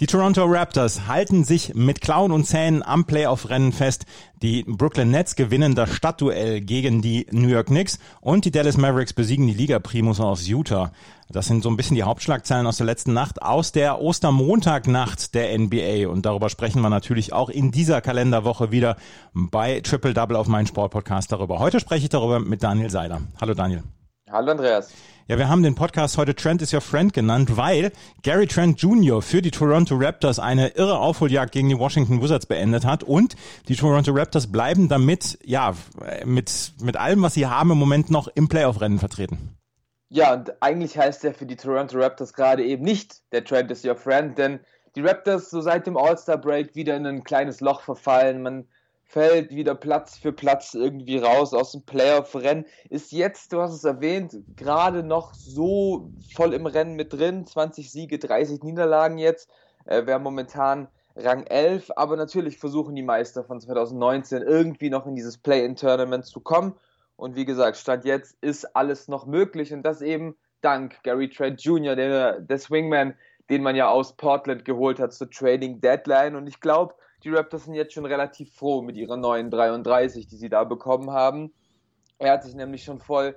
Die Toronto Raptors halten sich mit Klauen und Zähnen am Playoff-Rennen fest. Die Brooklyn Nets gewinnen das Stadtduell gegen die New York Knicks und die Dallas Mavericks besiegen die Liga-Primus aus Utah. Das sind so ein bisschen die Hauptschlagzeilen aus der letzten Nacht, aus der Ostermontagnacht der NBA. Und darüber sprechen wir natürlich auch in dieser Kalenderwoche wieder bei Triple Double auf meinem Sportpodcast darüber. Heute spreche ich darüber mit Daniel Seiler. Hallo Daniel. Hallo Andreas. Ja, wir haben den Podcast heute Trent is your friend genannt, weil Gary Trent Jr. für die Toronto Raptors eine irre Aufholjagd gegen die Washington Wizards beendet hat und die Toronto Raptors bleiben damit, ja, mit, mit allem, was sie haben, im Moment noch im Playoff-Rennen vertreten. Ja, und eigentlich heißt er für die Toronto Raptors gerade eben nicht der Trent is your friend, denn die Raptors so seit dem All-Star-Break wieder in ein kleines Loch verfallen. Man fällt wieder Platz für Platz irgendwie raus aus dem Playoff-Rennen. Ist jetzt, du hast es erwähnt, gerade noch so voll im Rennen mit drin. 20 Siege, 30 Niederlagen jetzt. Äh, Wäre momentan Rang 11, aber natürlich versuchen die Meister von 2019 irgendwie noch in dieses Play-In-Tournament zu kommen. Und wie gesagt, Stand jetzt ist alles noch möglich und das eben dank Gary Trent Jr., der, der Swingman, den man ja aus Portland geholt hat zur Trading Deadline. Und ich glaube, die Raptors sind jetzt schon relativ froh mit ihrer neuen 33, die sie da bekommen haben. Er hat sich nämlich schon voll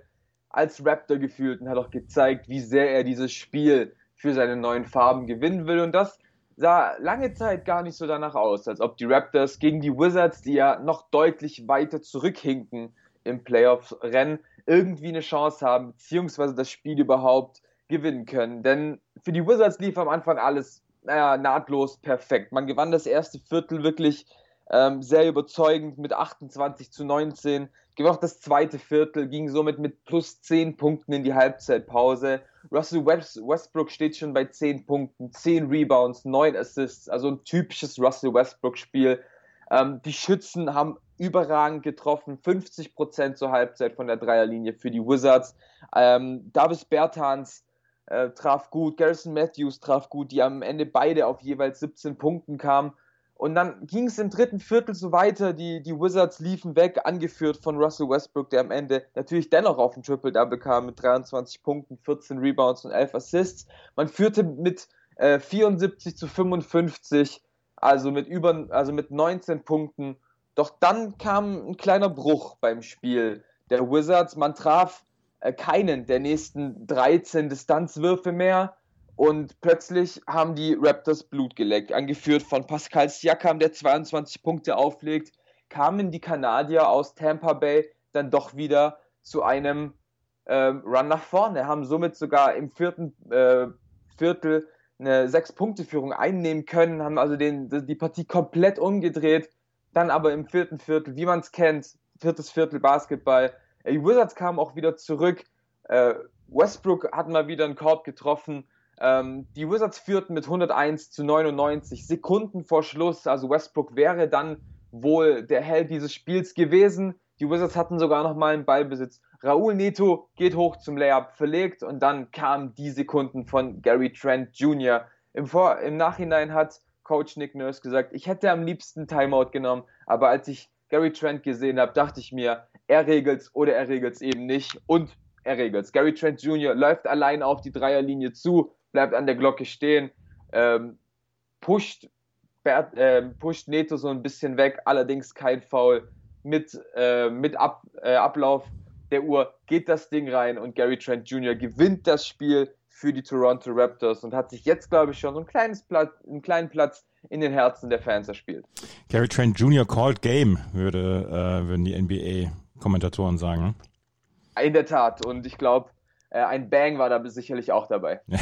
als Raptor gefühlt und hat auch gezeigt, wie sehr er dieses Spiel für seine neuen Farben gewinnen will. Und das sah lange Zeit gar nicht so danach aus, als ob die Raptors gegen die Wizards, die ja noch deutlich weiter zurückhinken im Playoff-Rennen, irgendwie eine Chance haben, beziehungsweise das Spiel überhaupt gewinnen können. Denn für die Wizards lief am Anfang alles naja, nahtlos perfekt. Man gewann das erste Viertel wirklich ähm, sehr überzeugend mit 28 zu 19. Gewann auch das zweite Viertel, ging somit mit plus 10 Punkten in die Halbzeitpause. Russell Westbrook steht schon bei 10 Punkten, 10 Rebounds, 9 Assists, also ein typisches Russell Westbrook-Spiel. Ähm, die Schützen haben überragend getroffen, 50% zur Halbzeit von der Dreierlinie für die Wizards. Ähm, Davis Bertans äh, traf gut, Garrison Matthews traf gut, die am Ende beide auf jeweils 17 Punkten kamen. Und dann ging es im dritten Viertel so weiter. Die, die Wizards liefen weg, angeführt von Russell Westbrook, der am Ende natürlich dennoch auf ein Triple-Double kam mit 23 Punkten, 14 Rebounds und 11 Assists. Man führte mit äh, 74 zu 55, also mit über, also mit 19 Punkten. Doch dann kam ein kleiner Bruch beim Spiel der Wizards. Man traf keinen der nächsten 13 Distanzwürfe mehr. Und plötzlich haben die Raptors Blut geleckt. Angeführt von Pascal Siakam, der 22 Punkte auflegt, kamen die Kanadier aus Tampa Bay dann doch wieder zu einem äh, Run nach vorne, haben somit sogar im vierten äh, Viertel eine Sechs-Punkte-Führung einnehmen können, haben also den, die Partie komplett umgedreht. Dann aber im vierten Viertel, wie man es kennt, viertes Viertel Basketball, die Wizards kamen auch wieder zurück. Äh, Westbrook hat mal wieder einen Korb getroffen. Ähm, die Wizards führten mit 101 zu 99 Sekunden vor Schluss. Also Westbrook wäre dann wohl der Held dieses Spiels gewesen. Die Wizards hatten sogar noch mal einen Ballbesitz. Raúl Neto geht hoch zum Layup, verlegt und dann kamen die Sekunden von Gary Trent Jr. Im, Vor Im Nachhinein hat Coach Nick Nurse gesagt, ich hätte am liebsten Timeout genommen, aber als ich Gary Trent gesehen habe, dachte ich mir, er regelt's oder er regelt's eben nicht und er regelt's. Gary Trent Jr. läuft allein auf die Dreierlinie zu, bleibt an der Glocke stehen, ähm, pusht, äh, pusht Neto so ein bisschen weg, allerdings kein Foul. Mit, äh, mit Ab, äh, Ablauf der Uhr geht das Ding rein und Gary Trent Jr. gewinnt das Spiel für die Toronto Raptors und hat sich jetzt, glaube ich, schon so ein kleines Platz, einen kleinen Platz in den Herzen der Fans erspielt. Gary Trent Jr. called game, würde, äh, würden die NBA Kommentatoren sagen. In der Tat. Und ich glaube, äh, ein Bang war da sicherlich auch dabei. Ja.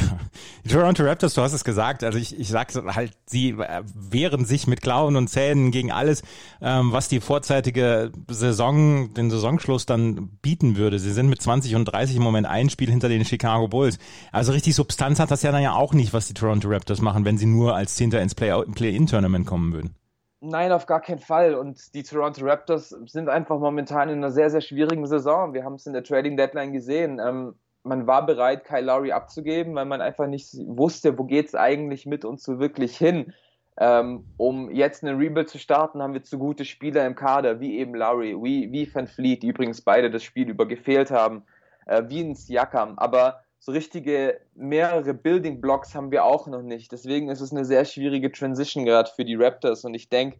Die Toronto Raptors, du hast es gesagt, also ich, ich sage halt, sie äh, wehren sich mit Klauen und Zähnen gegen alles, ähm, was die vorzeitige Saison, den Saisonschluss dann bieten würde. Sie sind mit 20 und 30 im Moment ein Spiel hinter den Chicago Bulls. Also richtig Substanz hat das ja dann ja auch nicht, was die Toronto Raptors machen, wenn sie nur als Zehnter ins Play-In-Tournament kommen würden. Nein, auf gar keinen Fall. Und die Toronto Raptors sind einfach momentan in einer sehr, sehr schwierigen Saison. Wir haben es in der Trading Deadline gesehen. Ähm, man war bereit, Kyle Lowry abzugeben, weil man einfach nicht wusste, wo geht es eigentlich mit uns so wirklich hin. Ähm, um jetzt einen Rebuild zu starten, haben wir zu gute Spieler im Kader, wie eben Lowry, wie, wie Van Fleet, die übrigens beide das Spiel über gefehlt haben, äh, wie ein Siakam. Aber so richtige mehrere Building Blocks haben wir auch noch nicht. Deswegen ist es eine sehr schwierige Transition gerade für die Raptors. Und ich denke,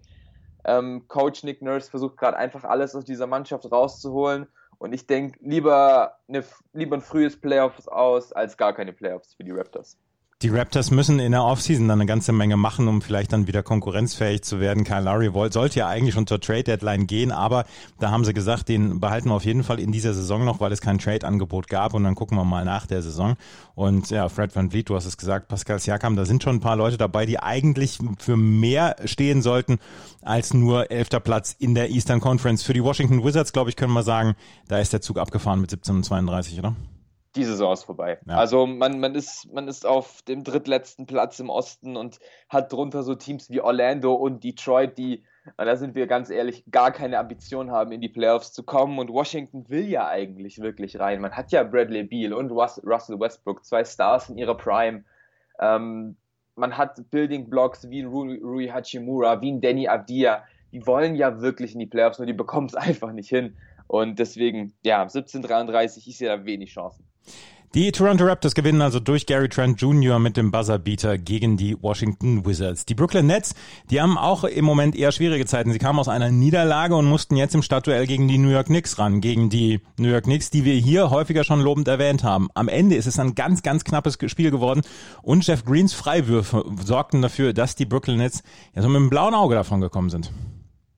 ähm, Coach Nick Nurse versucht gerade einfach alles aus dieser Mannschaft rauszuholen. Und ich denke, lieber, lieber ein frühes Playoffs aus als gar keine Playoffs für die Raptors. Die Raptors müssen in der Offseason dann eine ganze Menge machen, um vielleicht dann wieder konkurrenzfähig zu werden. Kyle Lowry sollte ja eigentlich schon zur Trade Deadline gehen, aber da haben sie gesagt, den behalten wir auf jeden Fall in dieser Saison noch, weil es kein Trade-Angebot gab und dann gucken wir mal nach der Saison. Und ja, Fred Van Vliet, du hast es gesagt, Pascal Siakam, da sind schon ein paar Leute dabei, die eigentlich für mehr stehen sollten als nur elfter Platz in der Eastern Conference. Für die Washington Wizards, glaube ich, können wir sagen, da ist der Zug abgefahren mit 17 und 32, oder? Die Saison ist vorbei. Ja. Also man, man, ist, man ist auf dem drittletzten Platz im Osten und hat drunter so Teams wie Orlando und Detroit, die, da sind wir ganz ehrlich, gar keine Ambition haben, in die Playoffs zu kommen. Und Washington will ja eigentlich wirklich rein. Man hat ja Bradley Beal und Russell Westbrook, zwei Stars in ihrer Prime. Ähm, man hat Building Blocks wie Rui, Rui Hachimura, wie ein Danny Abdia. Die wollen ja wirklich in die Playoffs, nur die bekommen es einfach nicht hin. Und deswegen, ja, 17:33, ich sehe da wenig Chancen. Die Toronto Raptors gewinnen also durch Gary Trent Jr. mit dem Buzzerbeater gegen die Washington Wizards. Die Brooklyn Nets, die haben auch im Moment eher schwierige Zeiten. Sie kamen aus einer Niederlage und mussten jetzt im Stadtduell gegen die New York Knicks ran. Gegen die New York Knicks, die wir hier häufiger schon lobend erwähnt haben. Am Ende ist es ein ganz, ganz knappes Spiel geworden und Jeff Greens Freiwürfe sorgten dafür, dass die Brooklyn Nets ja so mit einem blauen Auge davon gekommen sind.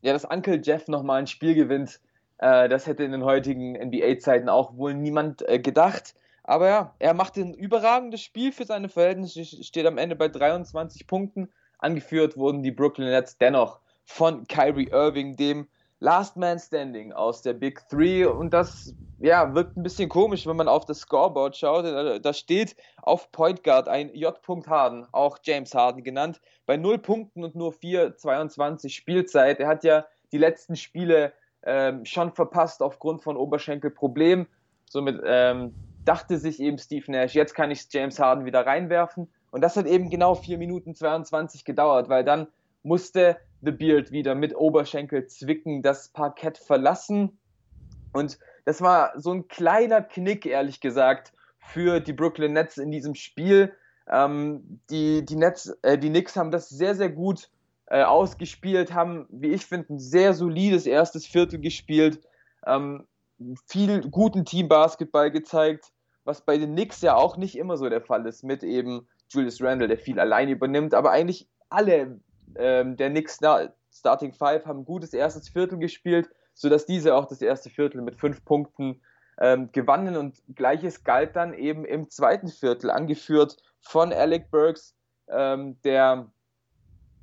Ja, dass Uncle Jeff nochmal ein Spiel gewinnt, äh, das hätte in den heutigen NBA-Zeiten auch wohl niemand äh, gedacht. Aber ja, er macht ein überragendes Spiel für seine Verhältnisse, steht am Ende bei 23 Punkten. Angeführt wurden die Brooklyn Nets dennoch von Kyrie Irving, dem Last Man Standing aus der Big Three. Und das ja, wirkt ein bisschen komisch, wenn man auf das Scoreboard schaut. Da steht auf Point Guard ein J. Harden, auch James Harden genannt, bei 0 Punkten und nur 4, 22 Spielzeit. Er hat ja die letzten Spiele ähm, schon verpasst aufgrund von Oberschenkelproblemen. Somit ähm, dachte sich eben Steve Nash, jetzt kann ich James Harden wieder reinwerfen. Und das hat eben genau 4 Minuten 22 gedauert, weil dann musste The Beard wieder mit Oberschenkel zwicken das Parkett verlassen. Und das war so ein kleiner Knick, ehrlich gesagt, für die Brooklyn Nets in diesem Spiel. Ähm, die, die, Nets, äh, die Knicks haben das sehr, sehr gut äh, ausgespielt, haben, wie ich finde, ein sehr solides erstes Viertel gespielt, ähm, viel guten Teambasketball gezeigt was bei den Knicks ja auch nicht immer so der Fall ist, mit eben Julius Randle, der viel allein übernimmt, aber eigentlich alle ähm, der Knicks Starting Five haben ein gutes erstes Viertel gespielt, sodass diese auch das erste Viertel mit fünf Punkten ähm, gewannen und gleiches galt dann eben im zweiten Viertel, angeführt von Alec Burks, ähm, der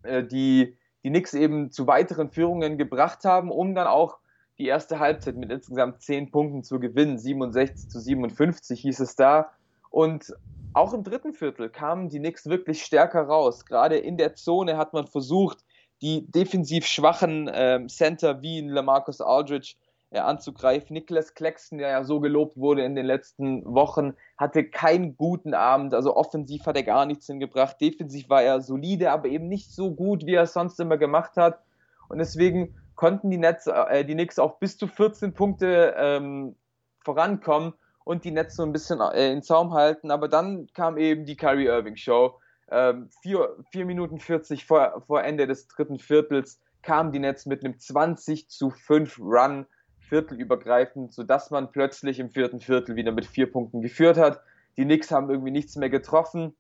äh, die, die Knicks eben zu weiteren Führungen gebracht haben, um dann auch die erste Halbzeit mit insgesamt 10 Punkten zu gewinnen. 67 zu 57 hieß es da. Und auch im dritten Viertel kamen die Knicks wirklich stärker raus. Gerade in der Zone hat man versucht, die defensiv schwachen ähm, Center wie Lamarcus Aldridge äh, anzugreifen. Nicholas Claxton, der ja so gelobt wurde in den letzten Wochen, hatte keinen guten Abend. Also offensiv hat er gar nichts hingebracht. Defensiv war er solide, aber eben nicht so gut, wie er es sonst immer gemacht hat. Und deswegen konnten die, Nets, äh, die Knicks auf bis zu 14 Punkte ähm, vorankommen und die Nets so ein bisschen äh, in Zaum halten. Aber dann kam eben die Kyrie Irving Show. Ähm, vier, vier Minuten 40 vor, vor Ende des dritten Viertels kamen die Nets mit einem 20 zu 5 Run viertelübergreifend, sodass man plötzlich im vierten Viertel wieder mit vier Punkten geführt hat. Die Knicks haben irgendwie nichts mehr getroffen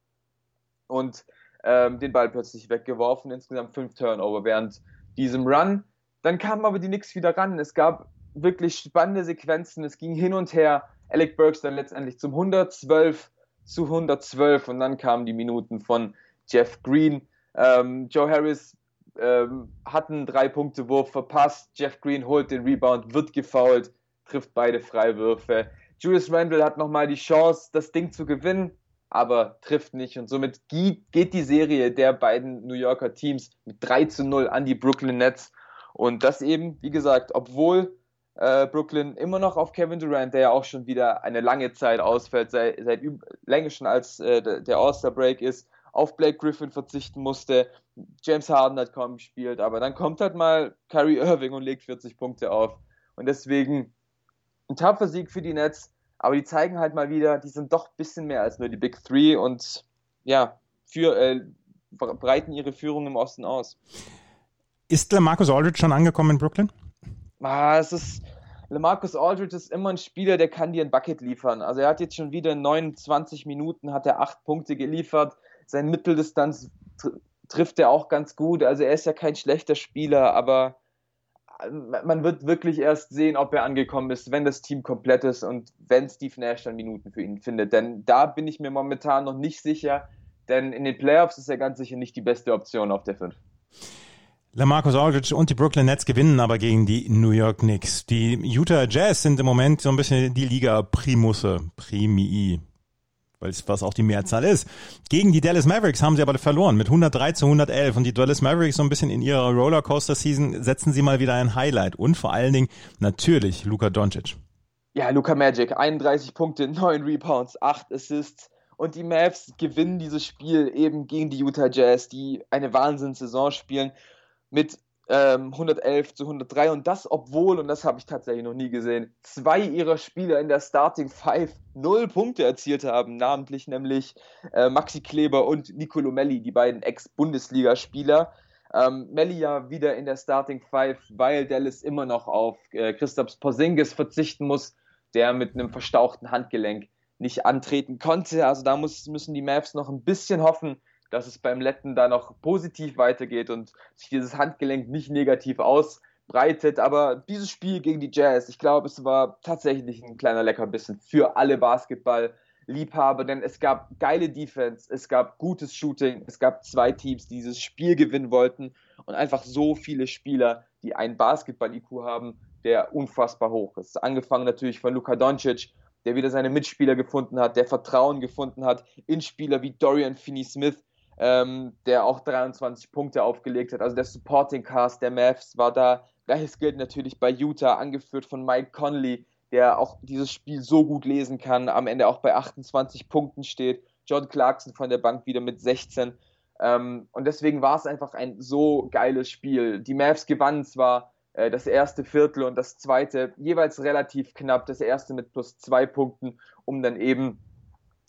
und ähm, den Ball plötzlich weggeworfen. Insgesamt fünf Turnover während diesem Run. Dann kamen aber die Knicks wieder ran. Es gab wirklich spannende Sequenzen. Es ging hin und her. Alec Burks dann letztendlich zum 112 zu 112 und dann kamen die Minuten von Jeff Green. Ähm, Joe Harris ähm, hat einen Drei-Punkte-Wurf verpasst. Jeff Green holt den Rebound, wird gefoult, trifft beide Freiwürfe. Julius Randle hat nochmal die Chance, das Ding zu gewinnen, aber trifft nicht. Und somit geht die Serie der beiden New Yorker Teams mit 3 zu 0 an die Brooklyn Nets. Und das eben, wie gesagt, obwohl äh, Brooklyn immer noch auf Kevin Durant, der ja auch schon wieder eine lange Zeit ausfällt, seit, seit länger schon als äh, der All-Star-Break ist, auf Blake Griffin verzichten musste. James Harden hat kaum gespielt, aber dann kommt halt mal Kyrie Irving und legt 40 Punkte auf. Und deswegen ein tapfer Sieg für die Nets, aber die zeigen halt mal wieder, die sind doch ein bisschen mehr als nur die Big Three und ja, für, äh, breiten ihre Führung im Osten aus. Ist Marcus Aldridge schon angekommen in Brooklyn? Ah, es ist, LeMarcus Aldridge ist immer ein Spieler, der kann dir ein Bucket liefern. Also er hat jetzt schon wieder in 29 Minuten hat er acht Punkte geliefert. Sein Mitteldistanz tr trifft er auch ganz gut. Also er ist ja kein schlechter Spieler, aber äh, man wird wirklich erst sehen, ob er angekommen ist, wenn das Team komplett ist und wenn Steve Nash dann Minuten für ihn findet. Denn da bin ich mir momentan noch nicht sicher, denn in den Playoffs ist er ganz sicher nicht die beste Option auf der 5. LaMarcus Aldridge und die Brooklyn Nets gewinnen aber gegen die New York Knicks. Die Utah Jazz sind im Moment so ein bisschen die Liga Primusse, Primii, weil es was auch die Mehrzahl ist. Gegen die Dallas Mavericks haben sie aber verloren mit 103 zu 111 und die Dallas Mavericks so ein bisschen in ihrer Rollercoaster Season setzen sie mal wieder ein Highlight und vor allen Dingen natürlich Luka Doncic. Ja, Luka Magic, 31 Punkte, 9 Rebounds, 8 Assists und die Mavs gewinnen dieses Spiel eben gegen die Utah Jazz, die eine Wahnsinnssaison spielen mit ähm, 111 zu 103 und das obwohl, und das habe ich tatsächlich noch nie gesehen, zwei ihrer Spieler in der Starting Five null Punkte erzielt haben, namentlich nämlich äh, Maxi Kleber und Nicolo Melli, die beiden Ex-Bundesligaspieler. Ähm, Melli ja wieder in der Starting Five, weil Dallas immer noch auf äh, Christoph Porzingis verzichten muss, der mit einem verstauchten Handgelenk nicht antreten konnte. Also da muss, müssen die Mavs noch ein bisschen hoffen, dass es beim Letten da noch positiv weitergeht und sich dieses Handgelenk nicht negativ ausbreitet. Aber dieses Spiel gegen die Jazz, ich glaube, es war tatsächlich ein kleiner Leckerbissen für alle Basketball-Liebhaber, denn es gab geile Defense, es gab gutes Shooting, es gab zwei Teams, die dieses Spiel gewinnen wollten und einfach so viele Spieler, die einen Basketball-IQ haben, der unfassbar hoch ist. Angefangen natürlich von Luka Doncic, der wieder seine Mitspieler gefunden hat, der Vertrauen gefunden hat in Spieler wie Dorian Finney-Smith, ähm, der auch 23 Punkte aufgelegt hat. Also der Supporting Cast der Mavs war da. Gleiches gilt natürlich bei Utah, angeführt von Mike Conley, der auch dieses Spiel so gut lesen kann, am Ende auch bei 28 Punkten steht. John Clarkson von der Bank wieder mit 16. Ähm, und deswegen war es einfach ein so geiles Spiel. Die Mavs gewannen zwar äh, das erste Viertel und das zweite jeweils relativ knapp, das erste mit plus zwei Punkten, um dann eben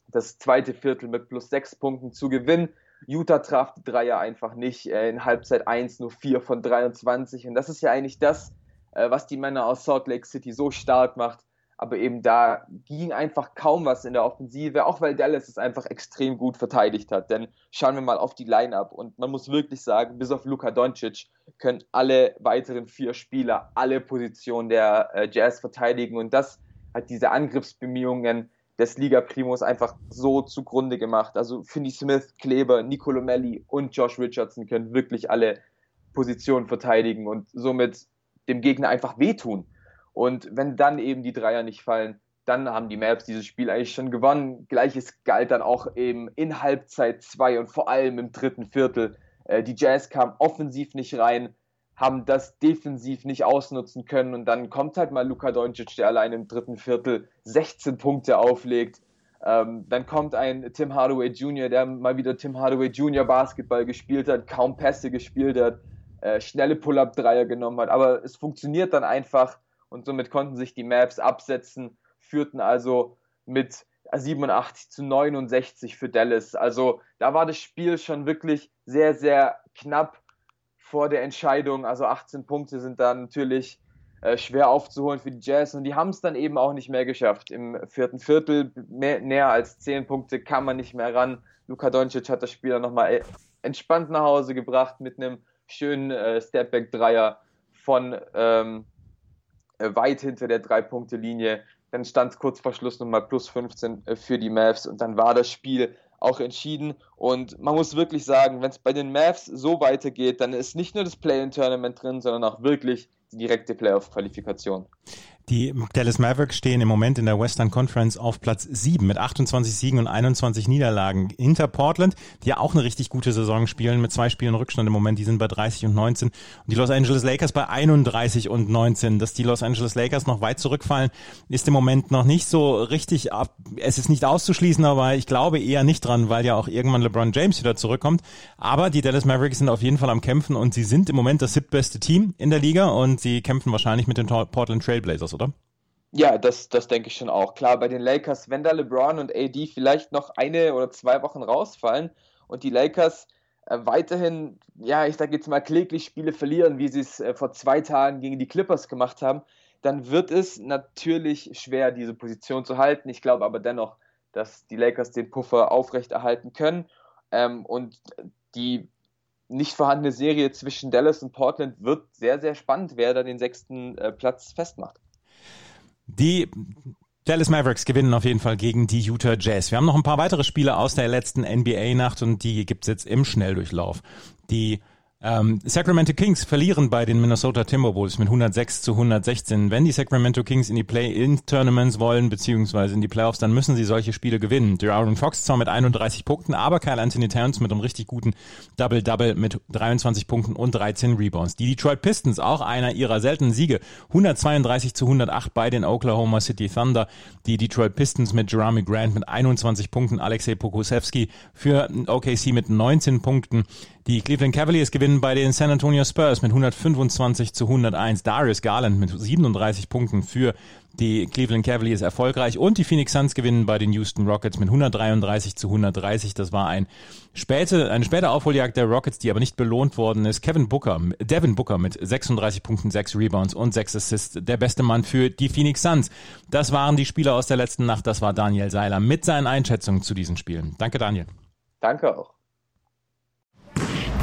das zweite Viertel mit plus sechs Punkten zu gewinnen. Utah traf die Dreier einfach nicht. Äh, in Halbzeit 1 nur 4 von 23. Und das ist ja eigentlich das, äh, was die Männer aus Salt Lake City so stark macht. Aber eben da ging einfach kaum was in der Offensive, auch weil Dallas es einfach extrem gut verteidigt hat. Denn schauen wir mal auf die Line-Up und man muss wirklich sagen, bis auf Luka Doncic können alle weiteren vier Spieler alle Positionen der äh, Jazz verteidigen und das hat diese Angriffsbemühungen des Liga Primos einfach so zugrunde gemacht. Also Finney Smith, Kleber, Nicolo Melli und Josh Richardson können wirklich alle Positionen verteidigen und somit dem Gegner einfach wehtun. Und wenn dann eben die Dreier nicht fallen, dann haben die Maps dieses Spiel eigentlich schon gewonnen. Gleiches galt dann auch eben in Halbzeit 2 und vor allem im dritten Viertel. Äh, die Jazz kam offensiv nicht rein, haben das defensiv nicht ausnutzen können und dann kommt halt mal Luka Doncic, der allein im dritten Viertel 16 Punkte auflegt. Ähm, dann kommt ein Tim Hardaway Jr., der mal wieder Tim Hardaway Jr. Basketball gespielt hat, kaum Pässe gespielt hat, äh, schnelle Pull-up-Dreier genommen hat, aber es funktioniert dann einfach und somit konnten sich die Maps absetzen, führten also mit 87 zu 69 für Dallas. Also da war das Spiel schon wirklich sehr, sehr knapp vor der Entscheidung. Also 18 Punkte sind dann natürlich äh, schwer aufzuholen für die Jazz und die haben es dann eben auch nicht mehr geschafft. Im vierten Viertel mehr, näher als 10 Punkte kam man nicht mehr ran. Luka Doncic hat das Spiel dann nochmal äh, entspannt nach Hause gebracht mit einem schönen äh, Stepback-Dreier von ähm, äh, weit hinter der Drei-Punkte-Linie. Dann stand kurz vor Schluss nochmal plus 15 äh, für die Mavs und dann war das Spiel auch entschieden. Und man muss wirklich sagen, wenn es bei den Mavs so weitergeht, dann ist nicht nur das Play-in-Tournament drin, sondern auch wirklich die direkte Playoff-Qualifikation. Die Dallas Mavericks stehen im Moment in der Western Conference auf Platz 7 mit 28 Siegen und 21 Niederlagen. Hinter Portland, die ja auch eine richtig gute Saison spielen, mit zwei Spielen Rückstand im Moment, die sind bei 30 und 19. Und die Los Angeles Lakers bei 31 und 19. Dass die Los Angeles Lakers noch weit zurückfallen, ist im Moment noch nicht so richtig ab. Es ist nicht auszuschließen, aber ich glaube eher nicht dran, weil ja auch irgendwann LeBron James wieder zurückkommt. Aber die Dallas Mavericks sind auf jeden Fall am Kämpfen und sie sind im Moment das siebtbeste Team in der Liga und sie kämpfen wahrscheinlich mit den Portland Trailblazers oder? Ja, das, das denke ich schon auch. Klar, bei den Lakers, wenn da LeBron und AD vielleicht noch eine oder zwei Wochen rausfallen und die Lakers äh, weiterhin, ja, ich sage jetzt mal kläglich Spiele verlieren, wie sie es äh, vor zwei Tagen gegen die Clippers gemacht haben, dann wird es natürlich schwer, diese Position zu halten. Ich glaube aber dennoch, dass die Lakers den Puffer aufrechterhalten können ähm, und die nicht vorhandene Serie zwischen Dallas und Portland wird sehr, sehr spannend, wer da den sechsten äh, Platz festmacht. Die Dallas Mavericks gewinnen auf jeden Fall gegen die Utah Jazz. Wir haben noch ein paar weitere Spiele aus der letzten NBA-Nacht und die gibt's jetzt im Schnelldurchlauf. Die ähm, Sacramento Kings verlieren bei den Minnesota Timberwolves mit 106 zu 116. Wenn die Sacramento Kings in die Play-In-Tournaments wollen, beziehungsweise in die Playoffs, dann müssen sie solche Spiele gewinnen. Aaron Fox zwar mit 31 Punkten, aber Kyle Anthony Towns mit einem richtig guten Double-Double mit 23 Punkten und 13 Rebounds. Die Detroit Pistons, auch einer ihrer seltenen Siege, 132 zu 108 bei den Oklahoma City Thunder. Die Detroit Pistons mit Jeremy Grant mit 21 Punkten, Alexei Pokusevski für OKC mit 19 Punkten. Die Cleveland Cavaliers gewinnen bei den San Antonio Spurs mit 125 zu 101. Darius Garland mit 37 Punkten für die Cleveland Cavaliers erfolgreich und die Phoenix Suns gewinnen bei den Houston Rockets mit 133 zu 130. Das war ein späte, eine späte Aufholjagd der Rockets, die aber nicht belohnt worden ist. Kevin Booker, Devin Booker mit 36 Punkten, 6 Rebounds und 6 Assists, der beste Mann für die Phoenix Suns. Das waren die Spieler aus der letzten Nacht. Das war Daniel Seiler mit seinen Einschätzungen zu diesen Spielen. Danke, Daniel. Danke auch.